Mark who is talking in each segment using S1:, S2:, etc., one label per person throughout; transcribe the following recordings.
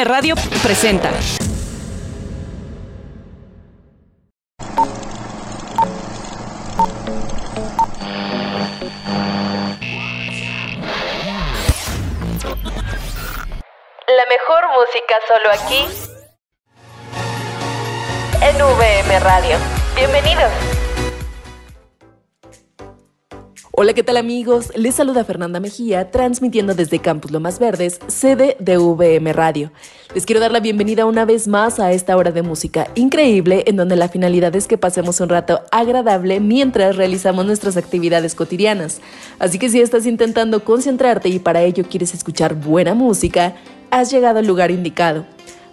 S1: Radio presenta.
S2: La mejor música solo aquí en VM Radio. Bienvenidos.
S3: Hola, ¿qué tal amigos? Les saluda Fernanda Mejía, transmitiendo desde Campus Lomas Verdes, sede de VM Radio. Les quiero dar la bienvenida una vez más a esta hora de música increíble, en donde la finalidad es que pasemos un rato agradable mientras realizamos nuestras actividades cotidianas. Así que si estás intentando concentrarte y para ello quieres escuchar buena música, has llegado al lugar indicado.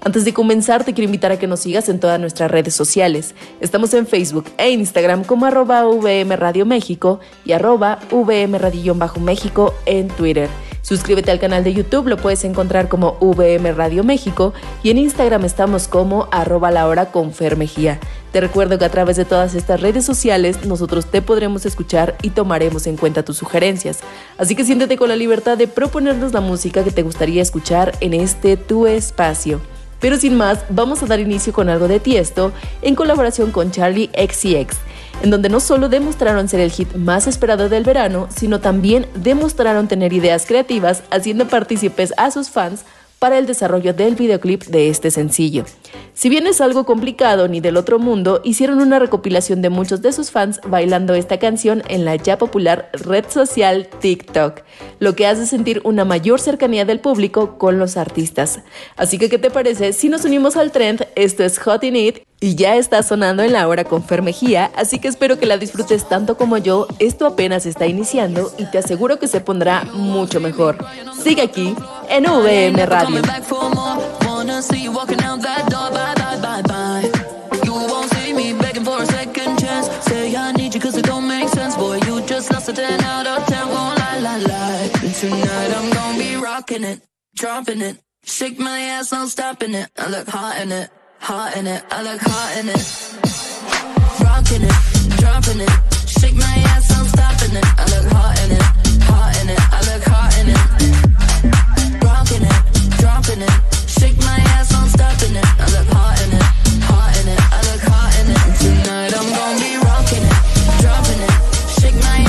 S3: Antes de comenzar, te quiero invitar a que nos sigas en todas nuestras redes sociales. Estamos en Facebook e Instagram como arroba VM Radio México y arroba VM Radio México en Twitter. Suscríbete al canal de YouTube, lo puedes encontrar como VM Radio México y en Instagram estamos como arroba la hora con. Te recuerdo que a través de todas estas redes sociales nosotros te podremos escuchar y tomaremos en cuenta tus sugerencias. Así que siéntete con la libertad de proponernos la música que te gustaría escuchar en este tu espacio. Pero sin más, vamos a dar inicio con algo de Tiesto en colaboración con Charlie XCX, en donde no solo demostraron ser el hit más esperado del verano, sino también demostraron tener ideas creativas haciendo partícipes a sus fans para el desarrollo del videoclip de este sencillo. Si bien es algo complicado ni del otro mundo, hicieron una recopilación de muchos de sus fans bailando esta canción en la ya popular red social TikTok, lo que hace sentir una mayor cercanía del público con los artistas. Así que, ¿qué te parece si nos unimos al trend? Esto es Hot in It y ya está sonando en la hora con Fermejía, así que espero que la disfrutes tanto como yo. Esto apenas está iniciando y te aseguro que se pondrá mucho mejor. Sigue aquí en VM Radio.
S4: It. Shake my ass, I'm stopping it. I hot in it, hot in it. I look hot in it. Rocking it, dropping it. Shake my ass, I'm stopping it. I look hot in it, hot in it. I look hot in it. Rocking it, dropping it. Shake my ass, I'm stopping it. I look hot in it, hot in it. I look hot in it. Tonight I'm gonna be rocking it, dropping it. Shake my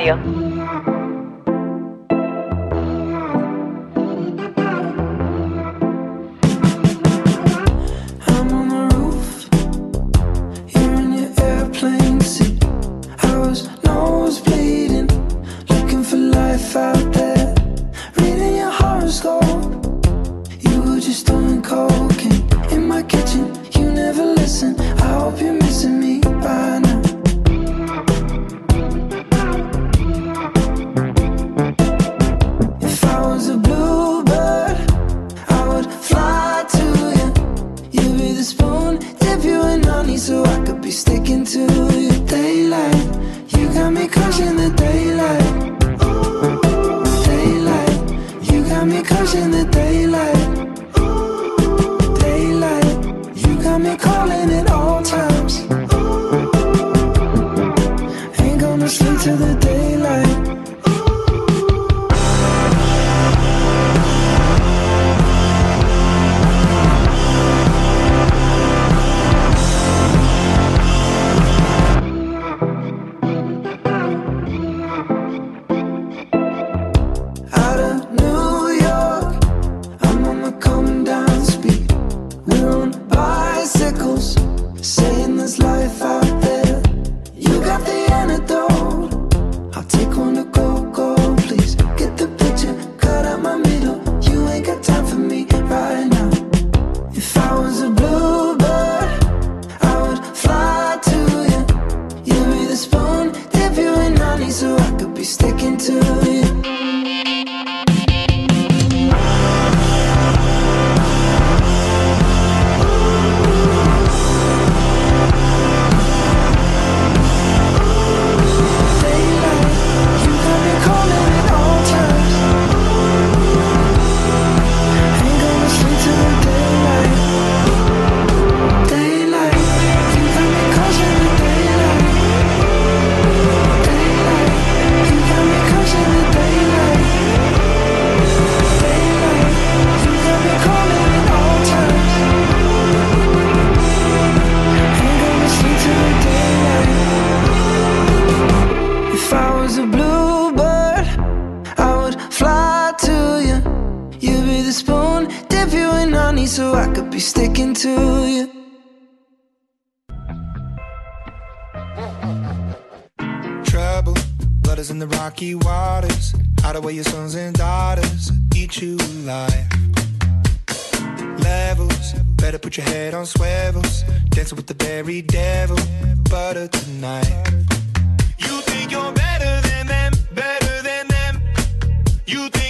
S2: Radio.
S5: Got me crushing the daylight.
S6: Blood in the rocky waters. Hide away your sons and daughters, eat you alive. Levels, better put your head on swivels. Dancing with the very devil, butter tonight. You think you're better than them, better than them. You think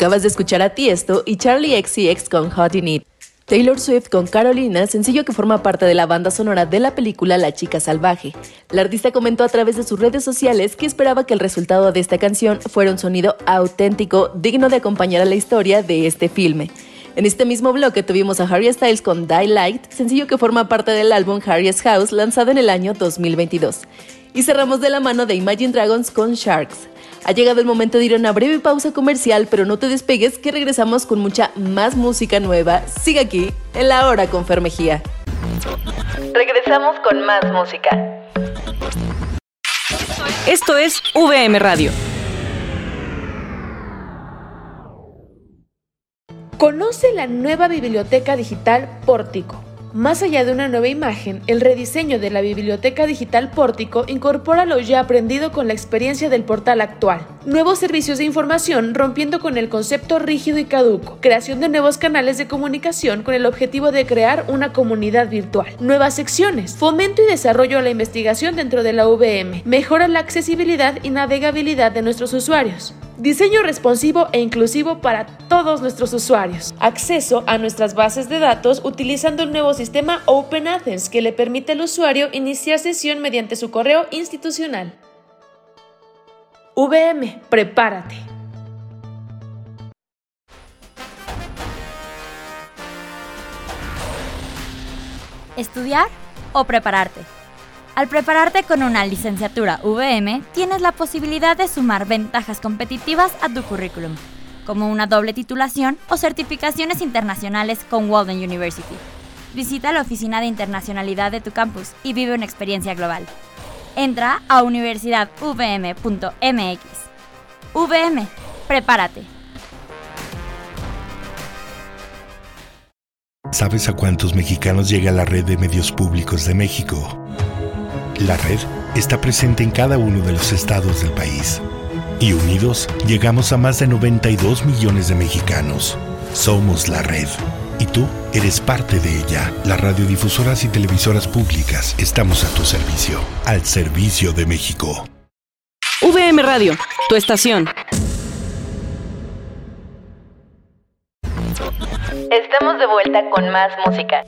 S3: Acabas de escuchar a Tiesto y Charlie XCX con Hot in It. Taylor Swift con Carolina, sencillo que forma parte de la banda sonora de la película La chica salvaje. La artista comentó a través de sus redes sociales que esperaba que el resultado de esta canción fuera un sonido auténtico, digno de acompañar a la historia de este filme. En este mismo bloque tuvimos a Harry Styles con Die Light, sencillo que forma parte del álbum Harry's House lanzado en el año 2022. Y cerramos de la mano de Imagine Dragons con Sharks. Ha llegado el momento de ir a una breve pausa comercial, pero no te despegues que regresamos con mucha más música nueva. Sigue aquí, en la hora con Fer Mejía.
S7: Regresamos con más música.
S8: Esto es VM Radio.
S9: Conoce la nueva biblioteca digital Pórtico. Más allá de una nueva imagen, el rediseño de la biblioteca digital Pórtico incorpora lo ya aprendido con la experiencia del portal actual. Nuevos servicios de información rompiendo con el concepto rígido y caduco. Creación de nuevos canales de comunicación con el objetivo de crear una comunidad virtual. Nuevas secciones. Fomento y desarrollo a la investigación dentro de la VM. Mejora la accesibilidad y navegabilidad de nuestros usuarios. Diseño responsivo e inclusivo para todos nuestros usuarios. Acceso a nuestras bases de datos utilizando el nuevo sistema Open Athens que le permite al usuario iniciar sesión mediante su correo institucional. VM, prepárate.
S10: ¿Estudiar o prepararte? Al prepararte con una licenciatura VM, tienes la posibilidad de sumar ventajas competitivas a tu currículum, como una doble titulación o certificaciones internacionales con Walden University. Visita la oficina de internacionalidad de tu campus y vive una experiencia global. Entra a universidadvm.mx. VM, prepárate.
S11: ¿Sabes a cuántos mexicanos llega la red de medios públicos de México? La red está presente en cada uno de los estados del país. Y unidos llegamos a más de 92 millones de mexicanos. Somos la red. Y tú eres parte de ella. Las radiodifusoras y televisoras públicas estamos a tu servicio. Al servicio de México.
S8: VM Radio, tu estación.
S7: Estamos de vuelta con más música.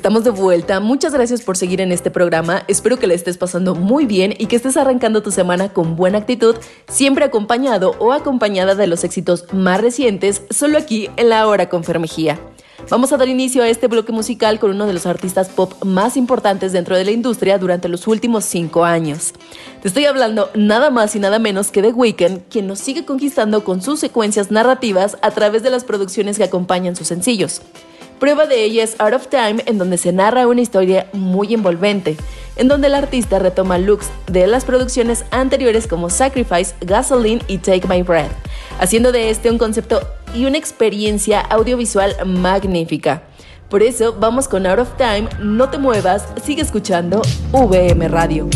S12: Estamos de vuelta. Muchas gracias por seguir en este programa. Espero que le estés pasando muy bien y que estés arrancando tu semana con buena actitud, siempre acompañado o acompañada de los éxitos más recientes, solo aquí en la hora con Fermejía. Vamos a dar inicio a este bloque musical con uno de los artistas pop más importantes dentro de la industria durante los últimos cinco años. Te estoy hablando nada más y nada menos que de Weeknd, quien nos sigue conquistando con sus secuencias narrativas a través de las producciones que acompañan sus sencillos. Prueba de ello es Out of Time, en donde se narra una historia muy envolvente, en donde el artista retoma looks de las producciones anteriores como Sacrifice, Gasoline y Take My Breath, haciendo de este un concepto y una experiencia audiovisual magnífica. Por eso vamos con Out of Time, no te muevas, sigue escuchando VM Radio.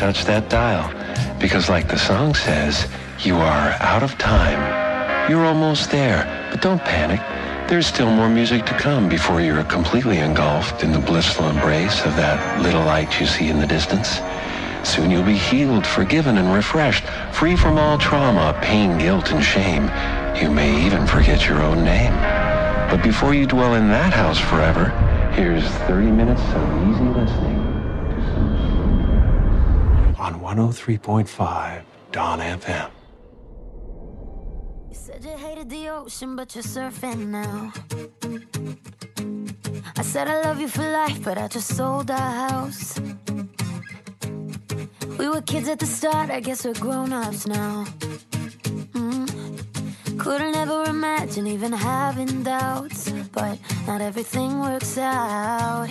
S13: touch that dial. Because like the song says, you are out of time. You're almost there, but don't panic. There's still more music to come before you're completely engulfed in the blissful embrace of that little light you see in the distance. Soon you'll be healed, forgiven, and refreshed, free from all trauma, pain, guilt, and shame. You may even forget your own name. But before you dwell in that house forever, here's 30 minutes of easy listening. 103.5 Don FM.
S14: You said you hated the ocean, but you're surfing now. I said I love you for life, but I just sold our house. We were kids at the start, I guess we're grown ups now. hmm Couldn't ever imagine even having doubts, but not everything works out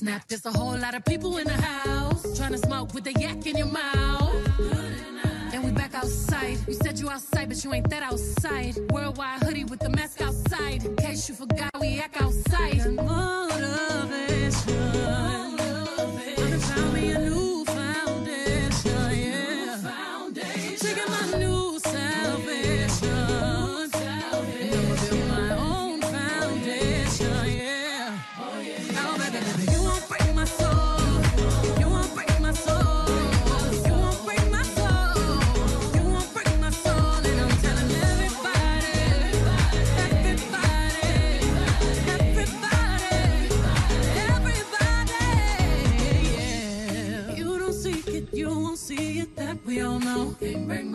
S15: snap. There's a whole lot of people in the house trying to smoke with a yak in your mouth. And we back outside. You said you outside, but you ain't that outside. Worldwide hoodie with the mask outside. In case you forgot, we act outside.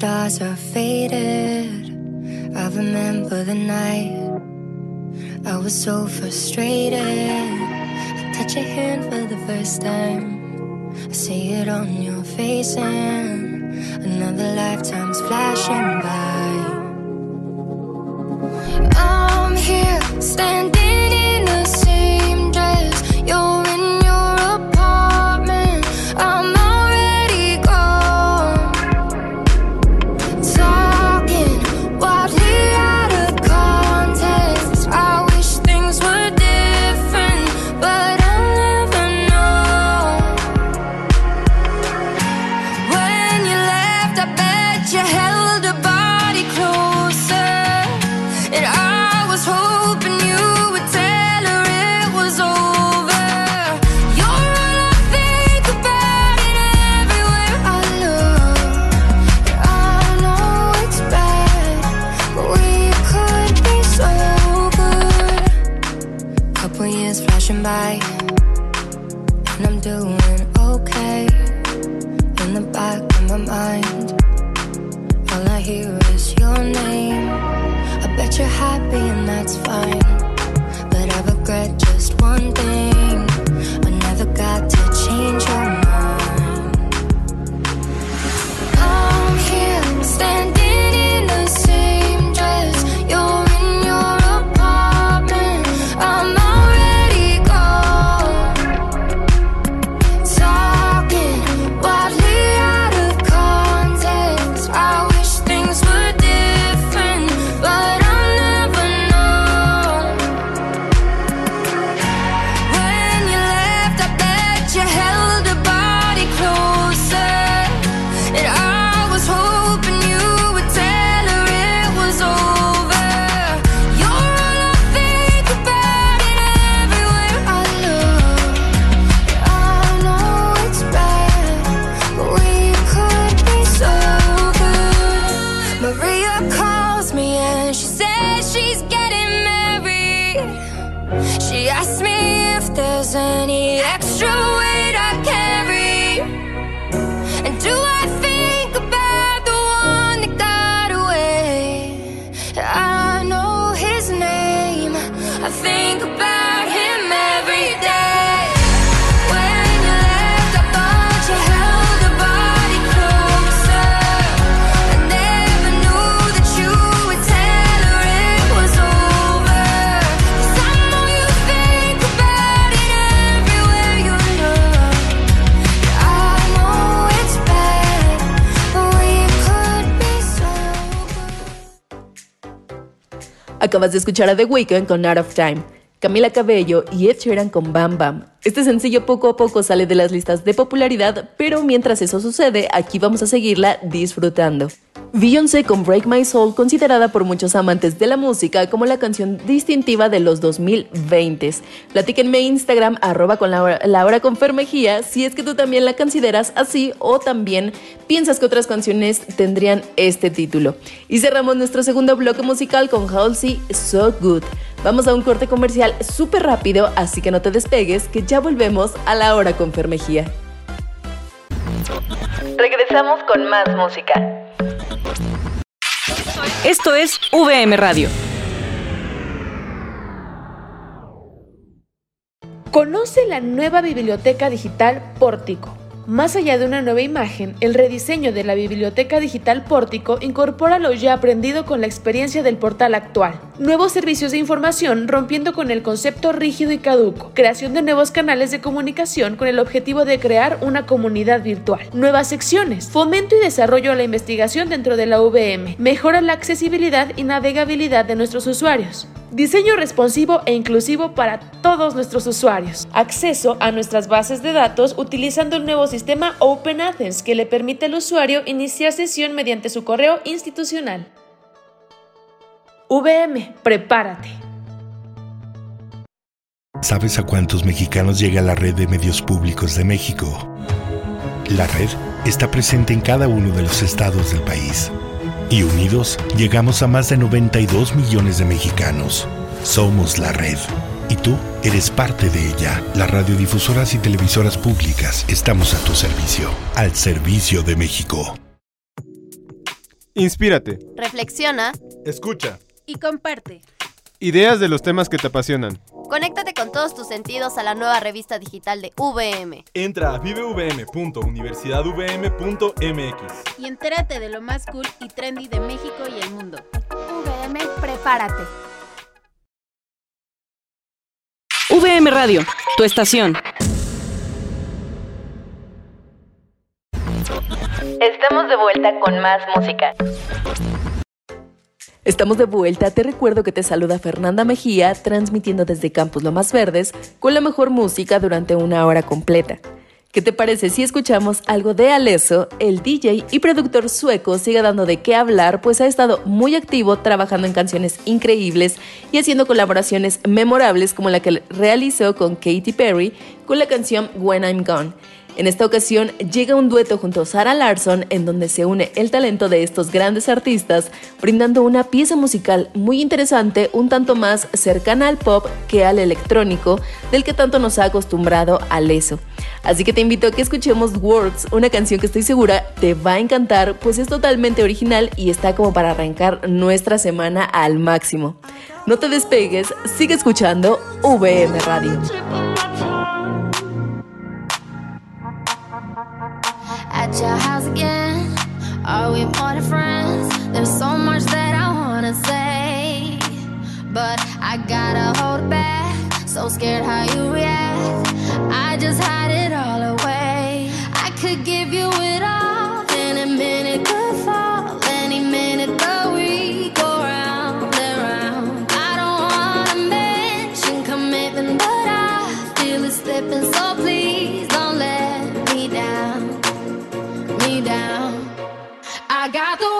S16: stars are faded. I remember the night I was so frustrated. I touch your hand for the first time. I see it on your face, and another lifetime's flashing by. I'm here standing.
S3: Acabas de escuchar a The Weeknd con Out of Time, Camila Cabello y Ed Sheeran con Bam Bam. Este sencillo poco a poco sale de las listas de popularidad, pero mientras eso sucede, aquí vamos a seguirla disfrutando. Beyoncé con Break My Soul, considerada por muchos amantes de la música como la canción distintiva de los 2020s. Platíquenme en Instagram, arroba con la hora, la hora con Fer Mejía, si es que tú también la consideras así o también piensas que otras canciones tendrían este título. Y cerramos nuestro segundo bloque musical con Halsey, So Good. Vamos a un corte comercial súper rápido, así que no te despegues, que ya volvemos a la hora con Fer Mejía.
S7: Regresamos con más música.
S8: Esto es VM Radio.
S9: Conoce la nueva biblioteca digital Pórtico. Más allá de una nueva imagen, el rediseño de la biblioteca digital Pórtico incorpora lo ya aprendido con la experiencia del portal actual. Nuevos servicios de información rompiendo con el concepto rígido y caduco. Creación de nuevos canales de comunicación con el objetivo de crear una comunidad virtual. Nuevas secciones. Fomento y desarrollo a la investigación dentro de la VM. Mejora la accesibilidad y navegabilidad de nuestros usuarios. Diseño responsivo e inclusivo para todos nuestros usuarios. Acceso a nuestras bases de datos utilizando el nuevo sistema Open Athens que le permite al usuario iniciar sesión mediante su correo institucional. VM, prepárate.
S11: ¿Sabes a cuántos mexicanos llega la red de medios públicos de México? La red está presente en cada uno de los estados del país. Y unidos llegamos a más de 92 millones de mexicanos. Somos la red. Y tú eres parte de ella. Las radiodifusoras y televisoras públicas estamos a tu servicio. Al servicio de México.
S17: Inspírate.
S18: Reflexiona
S17: Escucha.
S18: y comparte.
S17: Ideas de los temas que te apasionan.
S18: Conéctate con todos tus sentidos a la nueva revista digital de VM.
S17: Entra a vivevm.universidadvm.mx.
S18: Y entérate de lo más cool y trendy de México y el mundo. VM, prepárate.
S8: VM Radio, tu estación.
S7: Estamos de vuelta con más música.
S3: Estamos de vuelta, te recuerdo que te saluda Fernanda Mejía, transmitiendo desde Campus Lomas Verdes con la mejor música durante una hora completa. ¿Qué te parece si escuchamos algo de Alesso? El DJ y productor sueco sigue dando de qué hablar, pues ha estado muy activo trabajando en canciones increíbles y haciendo colaboraciones memorables como la que realizó con Katy Perry con la canción When I'm Gone. En esta ocasión llega un dueto junto a Sarah Larson en donde se une el talento de estos grandes artistas, brindando una pieza musical muy interesante, un tanto más cercana al pop que al electrónico, del que tanto nos ha acostumbrado Alesso. Así que te invito a que escuchemos Words, una canción que estoy segura te va a encantar, pues es totalmente original y está como para arrancar nuestra semana al máximo. No te despegues, sigue escuchando VM Radio.
S19: At your house again. Are we more than friends? There's so much that I wanna say, but I gotta hold back. So scared how you react. I just hide it all away. I could give you it all. I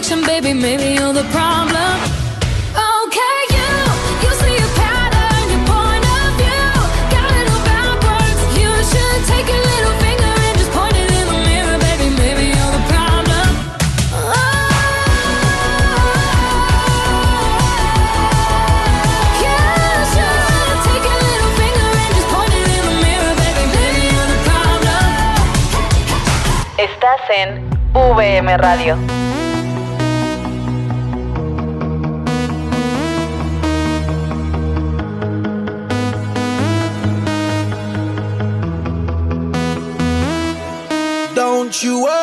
S19: maybe you're the problem. You should take your little finger and just point it in the mirror, baby, maybe you're the problem. Oh, you should take your little finger and just point it in the mirror, baby, maybe you're the problem.
S7: Estás en VM Radio.
S20: you up.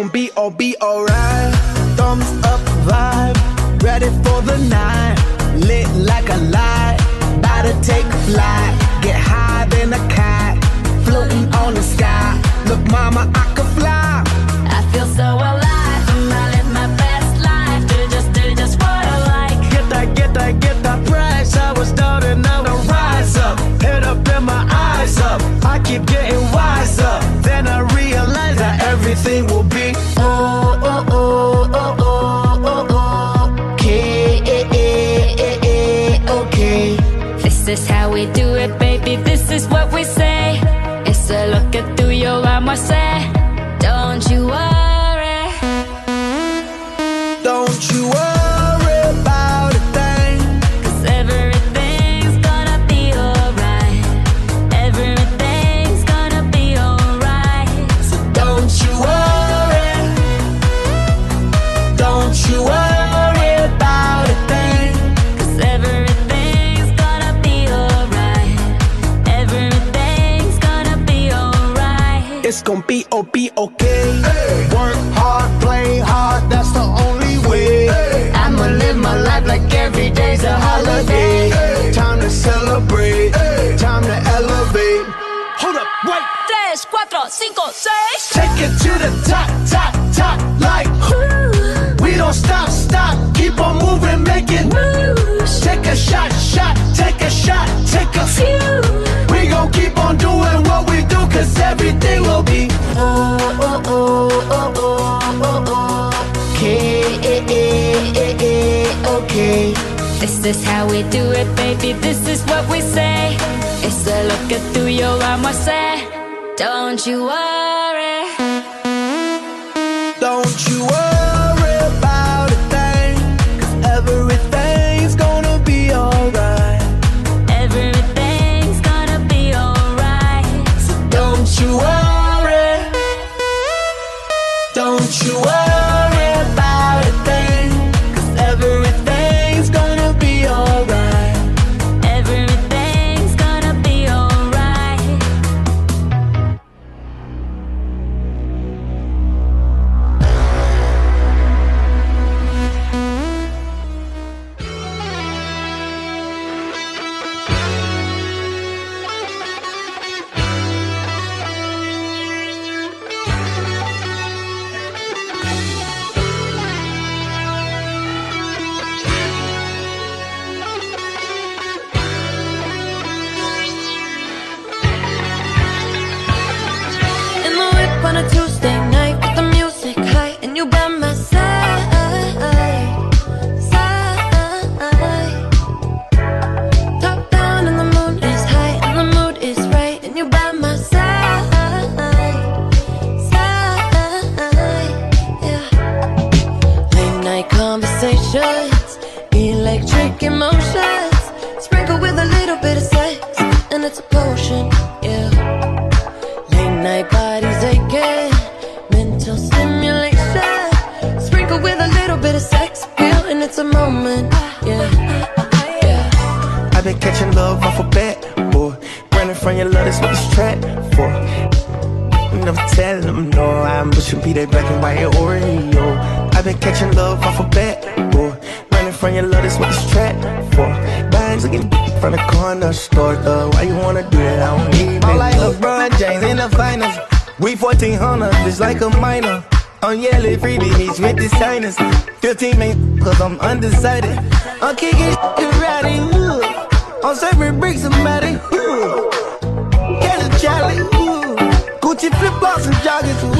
S20: gon' be all be alright. Thumbs up vibe, ready for the night. Lit like a light, about to take a flight. Get high than a kite, floating on the sky. Look, mama, I
S21: myself. cinco, seis.
S20: Take it to the top, top, top, like Ooh. we don't stop, stop, keep on moving, making moves. Take a shot, shot, take a shot, take a few. We gon' keep on doing what we do, cause everything will be. Oh, oh, oh, oh, oh, oh, oh. Okay, eh, eh, eh, okay.
S21: This is how we do it, baby. This is what we say. It's a look at through your arm, I say.
S20: Don't you worry.
S22: 1500 is
S23: like a minor. On yellow free beach with the signers. 15 main, cause I'm undecided. I'm kicking karate, ooh. I'm serving bricks, somebody, ooh. Get a Charlie, ooh. Gucci flip flops and joggers, ooh.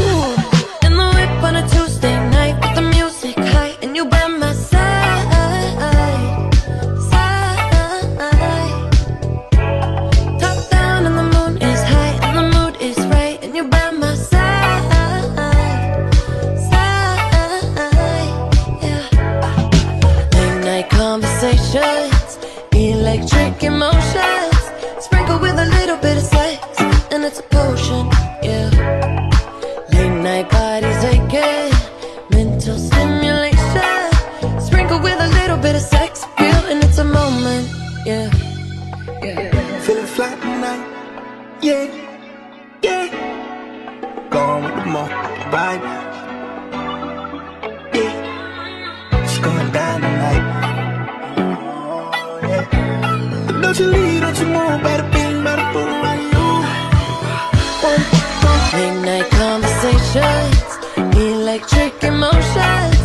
S22: Midnight conversations, electric emotions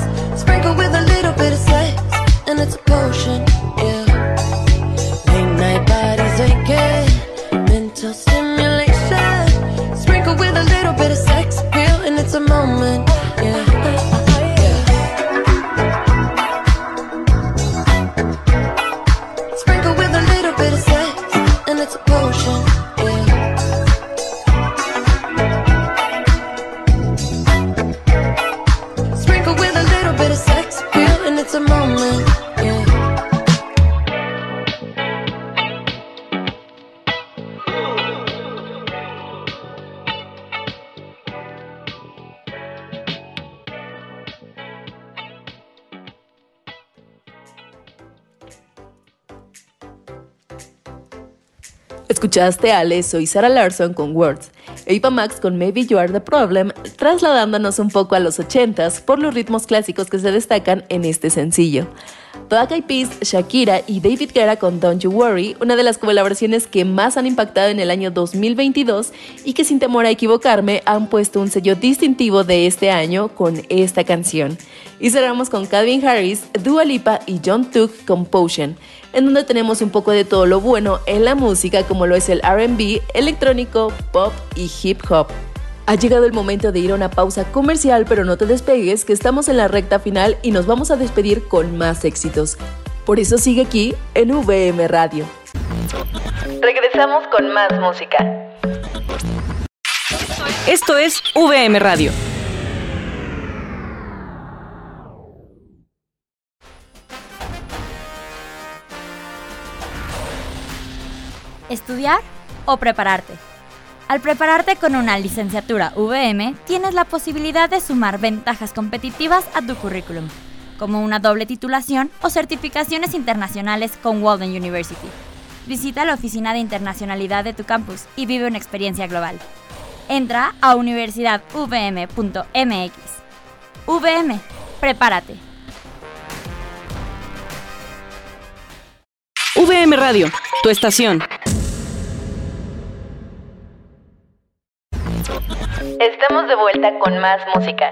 S3: Escuchaste a Alesso y Sarah Larson con Words, Eva Max con Maybe You Are the Problem, trasladándonos un poco a los 80s por los ritmos clásicos que se destacan en este sencillo. Black Eyed Peas, Shakira y David Guerra con Don't You Worry, una de las colaboraciones que más han impactado en el año 2022 y que sin temor a equivocarme han puesto un sello distintivo de este año con esta canción. Y cerramos con Calvin Harris, Dua Lipa y John Took con Potion, en donde tenemos un poco de todo lo bueno en la música como lo es el RB, electrónico, pop y hip hop. Ha llegado el momento de ir a una pausa comercial, pero no te despegues, que estamos en la recta final y nos vamos a despedir con más éxitos. Por eso sigue aquí en VM Radio.
S2: Regresamos con más música.
S1: Esto es VM Radio.
S10: ¿Estudiar o prepararte? Al prepararte con una licenciatura VM, tienes la posibilidad de sumar ventajas competitivas a tu currículum, como una doble titulación o certificaciones internacionales con Walden University. Visita la oficina de internacionalidad de tu campus y vive una experiencia global. Entra a universidadvm.mx. VM, prepárate.
S1: VM Radio, tu estación.
S2: De vuelta con más música.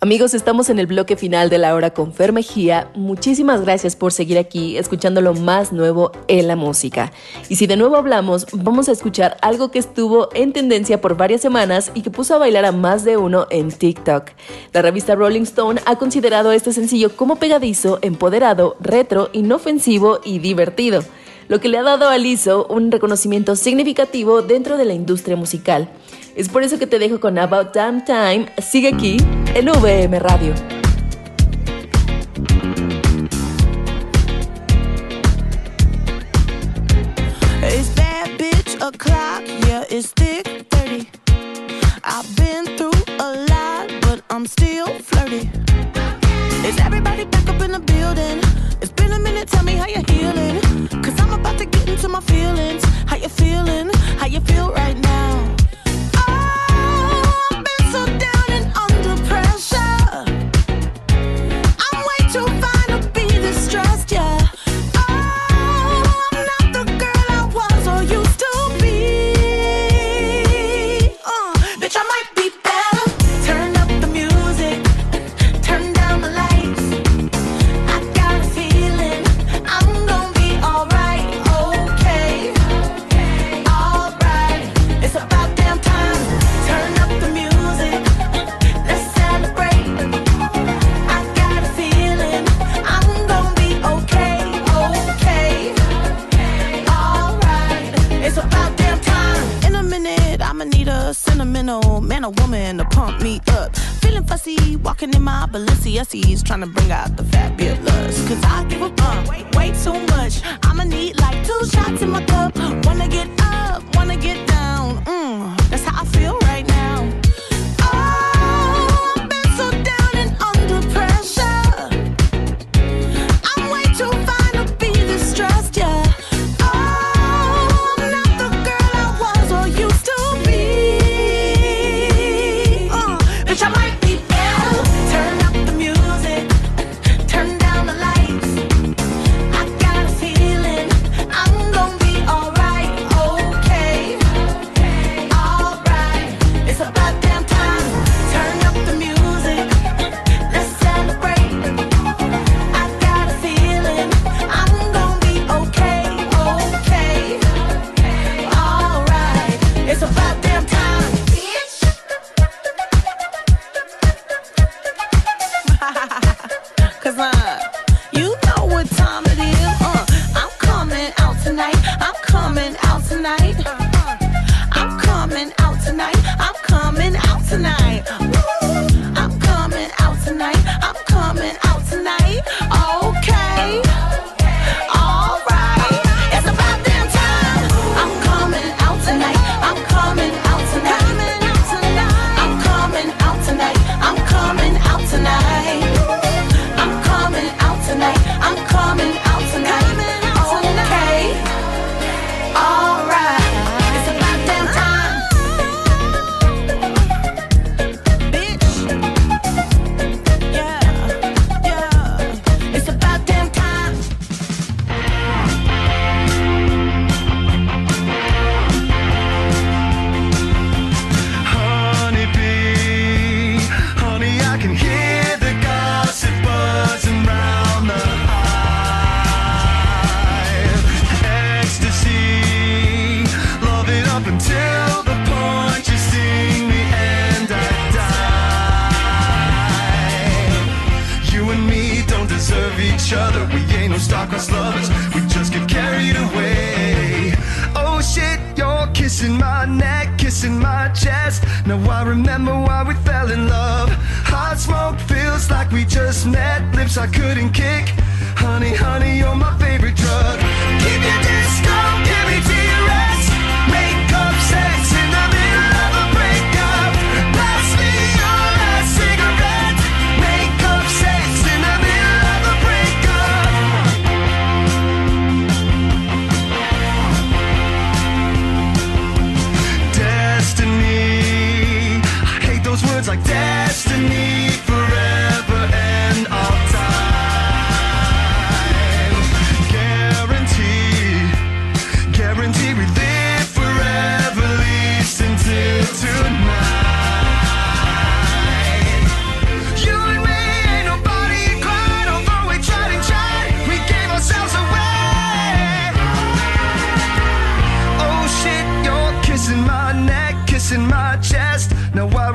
S3: Amigos, estamos en el bloque final de la hora con Fer Mejía. Muchísimas gracias por seguir aquí escuchando lo más nuevo en la música. Y si de nuevo hablamos, vamos a escuchar algo que estuvo en tendencia por varias semanas y que puso a bailar a más de uno en TikTok. La revista Rolling Stone ha considerado este sencillo como pegadizo, empoderado, retro, inofensivo y divertido lo que le ha dado a Lizzo un reconocimiento significativo dentro de la industria musical. Es por eso que te dejo con About Damn Time. Sigue aquí en VM Radio.
S5: Bitch o'clock, yeah, it's thick 30. I've been through a lot, but I'm still flirty. Is everybody back up in the building? Minute, tell me how you're healing. Cause I'm about to get into my feelings. How you feeling? How you feel right now? Oh, I've been so down and under pressure.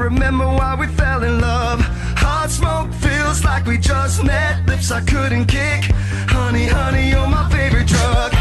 S6: Remember why we fell in love. Hot smoke feels like we just met. Lips I couldn't kick. Honey, honey, you're my favorite drug.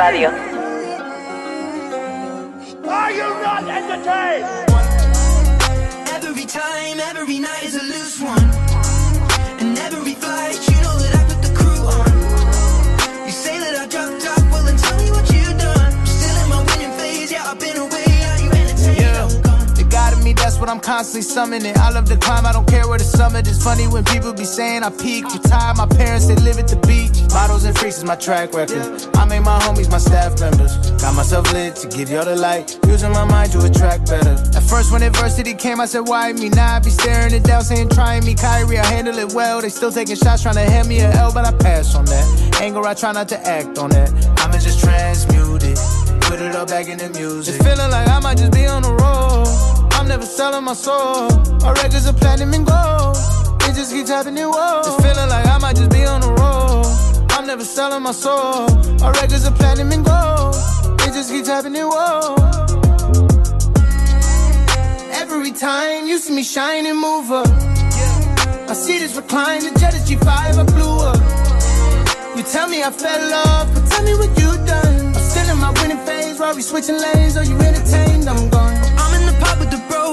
S2: Radio.
S24: Are you not entertained?
S25: Every time, every night is a loose one.
S26: Constantly summoning. I love the climb, I don't care where the summit is. Funny when people be saying I peaked, retired. My parents, they live at the beach. Models and freaks is my track record. I made my homies my staff members. Got myself lit to give y'all the light. Using my mind to attract better. At first, when adversity came, I said, Why me? Now I be staring it down, saying, Trying me, Kyrie, I handle it well. They still taking shots, trying to hand me a L, but I pass on that. Anger, I try not to act on that. I'ma just transmute it. Put it all back in the music. It's feeling like I might just be on the road. Never selling my soul. Our records are platinum and gold. It just keeps happening, whoa. It's feeling like I might just be on the road. I'm never selling my soul. Our records are platinum and gold. It just keeps happening, whoa. Every time you see me shine and move up. I see this recline, the jet is G5, I blew up. You tell me I fell off, but tell me what you done. I'm still in my winning phase, while we switching lanes. Are you entertained? I'm gone.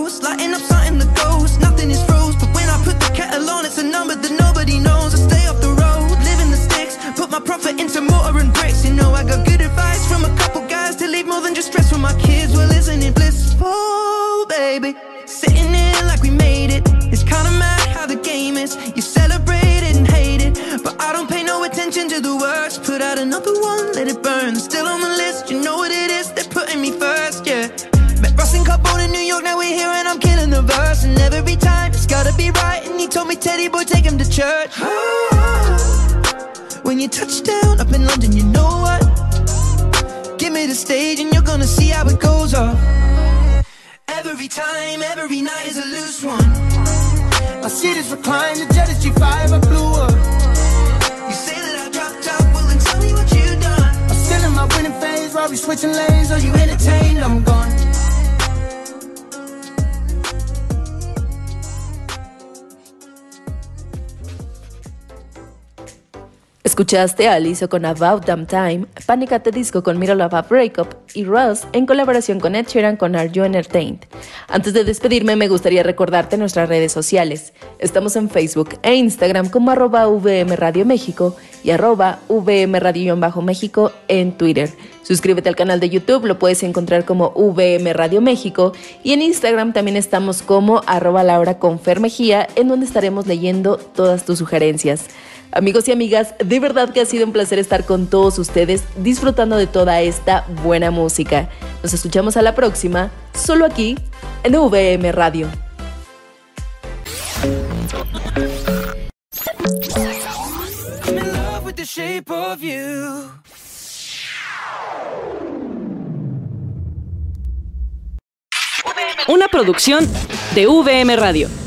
S25: Lighting up something that goes. Nothing is froze, but when I put the kettle on, it's a number that nobody knows. I stay off the road, live in the sticks, put my profit into mortar and bricks. You know I got good advice from a couple guys to leave more than just stress for my kids. Well, isn't it blissful, baby? Sitting here like we made it. It's kinda mad how the game is. You celebrate it and hate it, but I don't pay no attention to the words. Put out another one, let it burn. Still on the list, you know what it is. They're putting me first, In New York, now we're here and I'm killing the verse. And every time it's gotta be right. And he told me, Teddy boy, take him to church. When you touch down up in London, you know what? Give me the stage and you're gonna see how it goes off. Every time, every night is a loose one.
S26: I see this recline, the jet is G5, I blew up.
S25: You say that I dropped out, well then tell me what you done.
S26: I'm still in my winning phase, while we switching lanes. Are you entertained? I'm gone.
S3: Escuchaste a Aliso con About Damn Time, Panic at the Disco con Middle of a Breakup y Russ en colaboración con Ed Sheeran con Are You Entertained. Antes de despedirme me gustaría recordarte nuestras redes sociales. Estamos en Facebook e Instagram como arroba VM Radio México y arroba VM Radio-México en Twitter. Suscríbete al canal de YouTube, lo puedes encontrar como VM Radio México y en Instagram también estamos como arroba Laura Mejía, en donde estaremos leyendo todas tus sugerencias. Amigos y amigas, de verdad que ha sido un placer estar con todos ustedes disfrutando de toda esta buena música. Nos escuchamos a la próxima, solo aquí en VM Radio.
S1: Una producción de VM Radio.